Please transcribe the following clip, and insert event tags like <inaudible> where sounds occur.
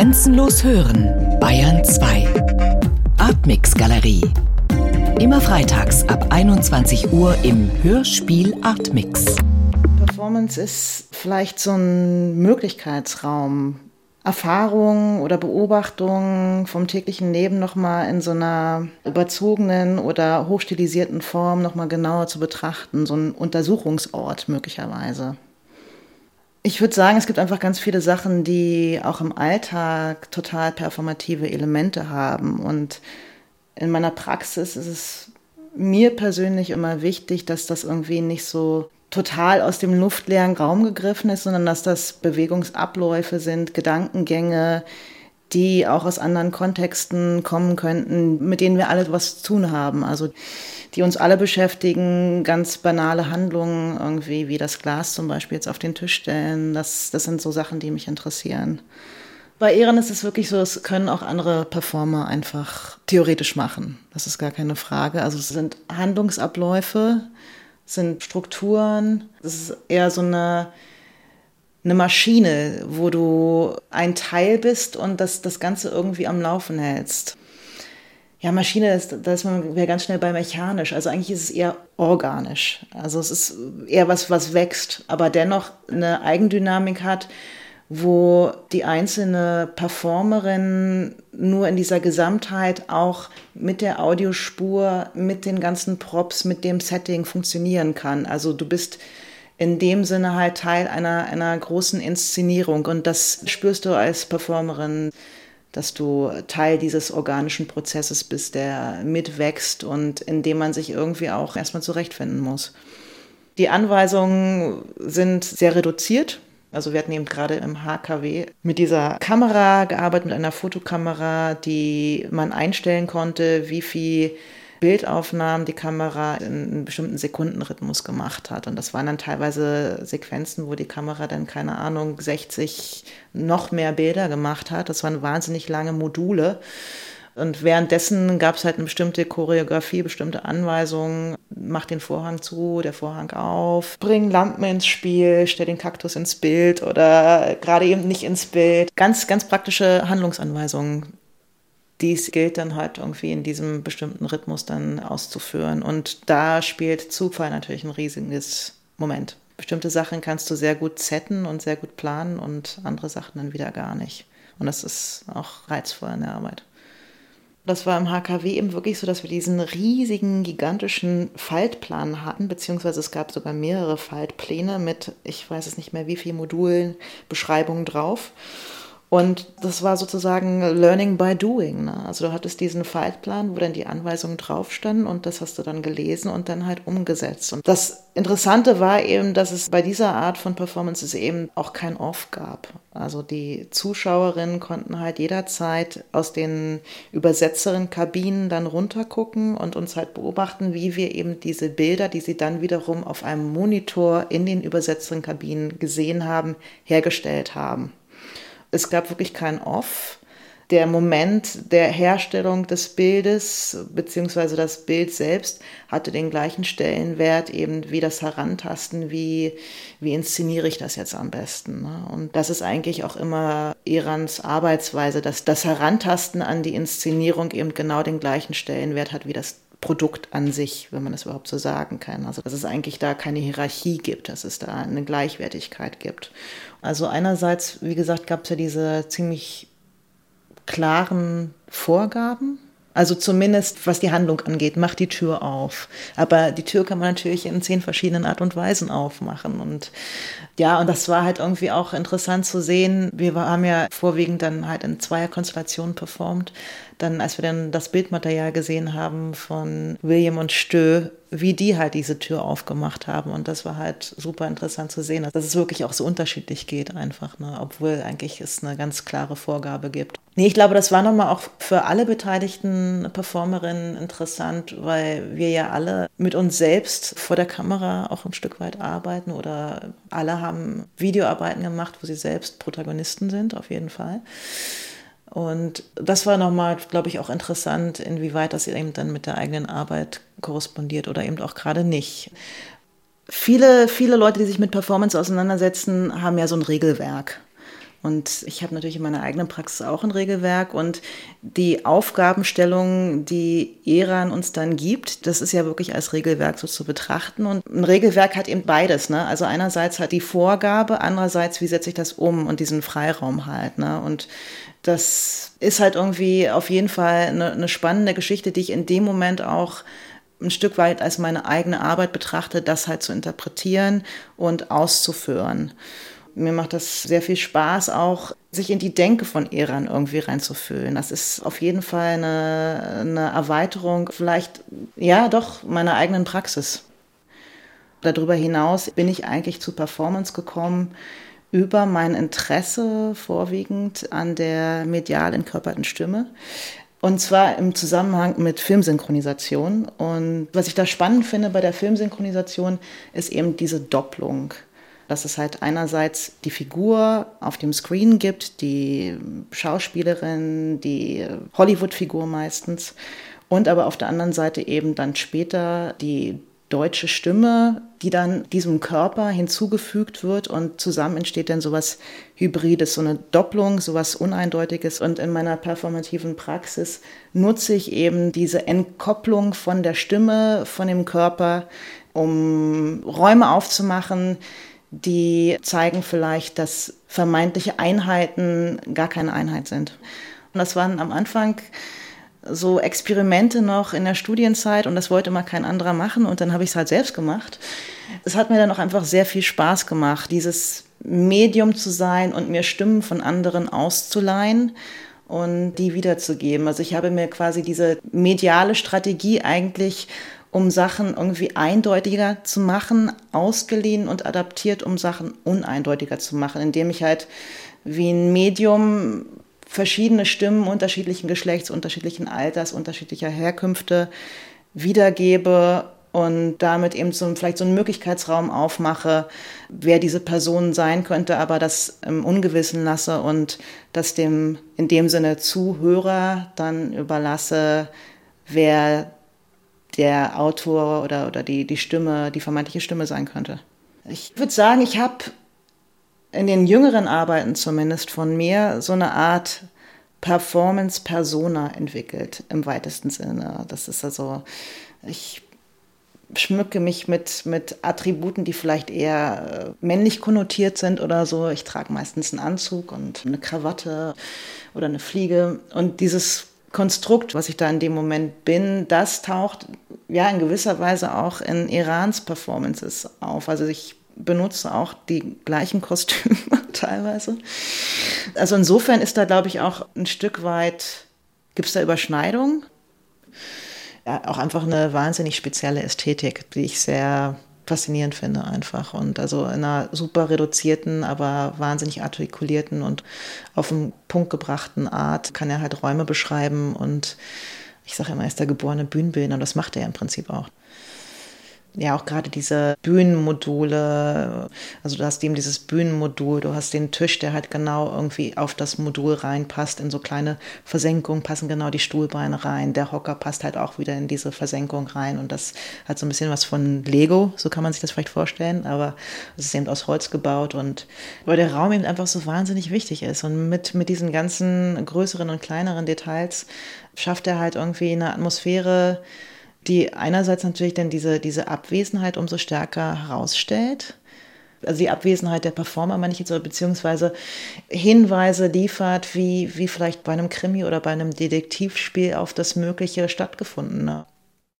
Grenzenlos hören, Bayern 2. Artmix Galerie. Immer freitags ab 21 Uhr im Hörspiel Artmix. Performance ist vielleicht so ein Möglichkeitsraum, Erfahrungen oder Beobachtungen vom täglichen Leben nochmal in so einer überzogenen oder hochstilisierten Form nochmal genauer zu betrachten, so ein Untersuchungsort möglicherweise. Ich würde sagen, es gibt einfach ganz viele Sachen, die auch im Alltag total performative Elemente haben. Und in meiner Praxis ist es mir persönlich immer wichtig, dass das irgendwie nicht so total aus dem luftleeren Raum gegriffen ist, sondern dass das Bewegungsabläufe sind, Gedankengänge, die auch aus anderen Kontexten kommen könnten, mit denen wir alle was zu tun haben. Also die uns alle beschäftigen, ganz banale Handlungen, irgendwie wie das Glas zum Beispiel jetzt auf den Tisch stellen. Das, das sind so Sachen, die mich interessieren. Bei Ehren ist es wirklich so, es können auch andere Performer einfach theoretisch machen. Das ist gar keine Frage. Also es sind Handlungsabläufe, sind Strukturen. Es ist eher so eine, eine Maschine, wo du ein Teil bist und das, das Ganze irgendwie am Laufen hältst. Ja, Maschine, ist, da ist man ganz schnell bei mechanisch. Also eigentlich ist es eher organisch. Also es ist eher was, was wächst, aber dennoch eine Eigendynamik hat, wo die einzelne Performerin nur in dieser Gesamtheit auch mit der Audiospur, mit den ganzen Props, mit dem Setting funktionieren kann. Also du bist in dem Sinne halt Teil einer, einer großen Inszenierung und das spürst du als Performerin dass du Teil dieses organischen Prozesses bist, der mitwächst und in dem man sich irgendwie auch erstmal zurechtfinden muss. Die Anweisungen sind sehr reduziert. Also wir hatten eben gerade im HKW mit dieser Kamera gearbeitet, mit einer Fotokamera, die man einstellen konnte, wie viel Bildaufnahmen die Kamera in einem bestimmten Sekundenrhythmus gemacht hat. Und das waren dann teilweise Sequenzen, wo die Kamera dann, keine Ahnung, 60 noch mehr Bilder gemacht hat. Das waren wahnsinnig lange Module. Und währenddessen gab es halt eine bestimmte Choreografie, bestimmte Anweisungen. Mach den Vorhang zu, der Vorhang auf, bring Lampen ins Spiel, stell den Kaktus ins Bild oder gerade eben nicht ins Bild. Ganz, ganz praktische Handlungsanweisungen dies gilt dann halt irgendwie in diesem bestimmten Rhythmus dann auszuführen. Und da spielt Zufall natürlich ein riesiges Moment. Bestimmte Sachen kannst du sehr gut setten und sehr gut planen und andere Sachen dann wieder gar nicht. Und das ist auch reizvoll in der Arbeit. Das war im HKW eben wirklich so, dass wir diesen riesigen, gigantischen Faltplan hatten, beziehungsweise es gab sogar mehrere Faltpläne mit, ich weiß es nicht mehr, wie viele Modulen, Beschreibungen drauf. Und das war sozusagen Learning by Doing. Ne? Also du hattest diesen Faltplan, wo dann die Anweisungen drauf standen und das hast du dann gelesen und dann halt umgesetzt. Und das Interessante war eben, dass es bei dieser Art von Performances eben auch kein Off gab. Also die Zuschauerinnen konnten halt jederzeit aus den Übersetzerin-Kabinen dann runtergucken und uns halt beobachten, wie wir eben diese Bilder, die sie dann wiederum auf einem Monitor in den Übersetzerin-Kabinen gesehen haben, hergestellt haben. Es gab wirklich kein Off. Der Moment der Herstellung des Bildes beziehungsweise das Bild selbst hatte den gleichen Stellenwert eben wie das Herantasten, wie, wie inszeniere ich das jetzt am besten. Ne? Und das ist eigentlich auch immer Irans Arbeitsweise, dass das Herantasten an die Inszenierung eben genau den gleichen Stellenwert hat wie das Produkt an sich, wenn man das überhaupt so sagen kann. Also dass es eigentlich da keine Hierarchie gibt, dass es da eine Gleichwertigkeit gibt. Also einerseits, wie gesagt, gab es ja diese ziemlich klaren Vorgaben. Also zumindest was die Handlung angeht, macht die Tür auf. Aber die Tür kann man natürlich in zehn verschiedenen Art und Weisen aufmachen. Und ja, und das war halt irgendwie auch interessant zu sehen. Wir haben ja vorwiegend dann halt in zweier Konstellationen performt dann, als wir dann das Bildmaterial gesehen haben von William und Stö, wie die halt diese Tür aufgemacht haben. Und das war halt super interessant zu sehen, dass es wirklich auch so unterschiedlich geht einfach, ne? obwohl eigentlich es eine ganz klare Vorgabe gibt. Nee, ich glaube, das war nochmal auch für alle beteiligten Performerinnen interessant, weil wir ja alle mit uns selbst vor der Kamera auch ein Stück weit arbeiten oder alle haben Videoarbeiten gemacht, wo sie selbst Protagonisten sind, auf jeden Fall. Und das war nochmal, glaube ich, auch interessant, inwieweit das eben dann mit der eigenen Arbeit korrespondiert oder eben auch gerade nicht. Viele, viele Leute, die sich mit Performance auseinandersetzen, haben ja so ein Regelwerk. Und ich habe natürlich in meiner eigenen Praxis auch ein Regelwerk und die Aufgabenstellung, die Eran uns dann gibt, das ist ja wirklich als Regelwerk so zu betrachten. Und ein Regelwerk hat eben beides. Ne? Also einerseits hat die Vorgabe, andererseits, wie setze ich das um und diesen Freiraum halt. Ne? Und das ist halt irgendwie auf jeden Fall eine, eine spannende Geschichte, die ich in dem Moment auch ein Stück weit als meine eigene Arbeit betrachte, das halt zu interpretieren und auszuführen. Mir macht das sehr viel Spaß, auch sich in die Denke von Eran irgendwie reinzufühlen. Das ist auf jeden Fall eine, eine Erweiterung, vielleicht, ja, doch, meiner eigenen Praxis. Darüber hinaus bin ich eigentlich zu Performance gekommen über mein Interesse vorwiegend an der medial entkörperten Stimme. Und zwar im Zusammenhang mit Filmsynchronisation. Und was ich da spannend finde bei der Filmsynchronisation, ist eben diese Doppelung dass es halt einerseits die Figur auf dem Screen gibt, die Schauspielerin, die Hollywood-Figur meistens, und aber auf der anderen Seite eben dann später die deutsche Stimme, die dann diesem Körper hinzugefügt wird und zusammen entsteht dann sowas Hybrides, so eine Doppelung, sowas Uneindeutiges. Und in meiner performativen Praxis nutze ich eben diese Entkopplung von der Stimme, von dem Körper, um Räume aufzumachen, die zeigen vielleicht, dass vermeintliche Einheiten gar keine Einheit sind. Und das waren am Anfang so Experimente noch in der Studienzeit und das wollte mal kein anderer machen und dann habe ich es halt selbst gemacht. Es hat mir dann auch einfach sehr viel Spaß gemacht, dieses Medium zu sein und mir Stimmen von anderen auszuleihen und die wiederzugeben. Also ich habe mir quasi diese mediale Strategie eigentlich um Sachen irgendwie eindeutiger zu machen, ausgeliehen und adaptiert, um Sachen uneindeutiger zu machen, indem ich halt wie ein Medium verschiedene Stimmen unterschiedlichen Geschlechts, unterschiedlichen Alters, unterschiedlicher Herkünfte wiedergebe und damit eben so vielleicht so einen Möglichkeitsraum aufmache, wer diese Person sein könnte, aber das im Ungewissen lasse und das dem in dem Sinne Zuhörer dann überlasse, wer der Autor oder, oder die, die Stimme, die vermeintliche Stimme sein könnte. Ich würde sagen, ich habe in den jüngeren Arbeiten zumindest von mir so eine Art Performance-Persona entwickelt, im weitesten Sinne. Das ist also, ich schmücke mich mit, mit Attributen, die vielleicht eher äh, männlich konnotiert sind oder so. Ich trage meistens einen Anzug und eine Krawatte oder eine Fliege. Und dieses Konstrukt, was ich da in dem Moment bin, das taucht ja in gewisser Weise auch in Irans Performances auf. Also ich benutze auch die gleichen Kostüme <laughs> teilweise. Also insofern ist da, glaube ich, auch ein Stück weit, gibt es da Überschneidungen? Ja, auch einfach eine wahnsinnig spezielle Ästhetik, die ich sehr faszinierend finde einfach. Und also in einer super reduzierten, aber wahnsinnig artikulierten und auf den Punkt gebrachten Art kann er halt Räume beschreiben und ich sage immer, er ist der geborene Bühnenbildner und das macht er im Prinzip auch ja auch gerade diese Bühnenmodule, also du hast eben dieses Bühnenmodul, du hast den Tisch, der halt genau irgendwie auf das Modul reinpasst, in so kleine Versenkungen passen genau die Stuhlbeine rein, der Hocker passt halt auch wieder in diese Versenkung rein und das hat so ein bisschen was von Lego, so kann man sich das vielleicht vorstellen, aber es ist eben aus Holz gebaut und weil der Raum eben einfach so wahnsinnig wichtig ist und mit, mit diesen ganzen größeren und kleineren Details schafft er halt irgendwie eine Atmosphäre, die einerseits natürlich dann diese, diese Abwesenheit umso stärker herausstellt. Also die Abwesenheit der Performer, meine ich jetzt, beziehungsweise Hinweise liefert, wie, wie vielleicht bei einem Krimi oder bei einem Detektivspiel auf das Mögliche stattgefundene.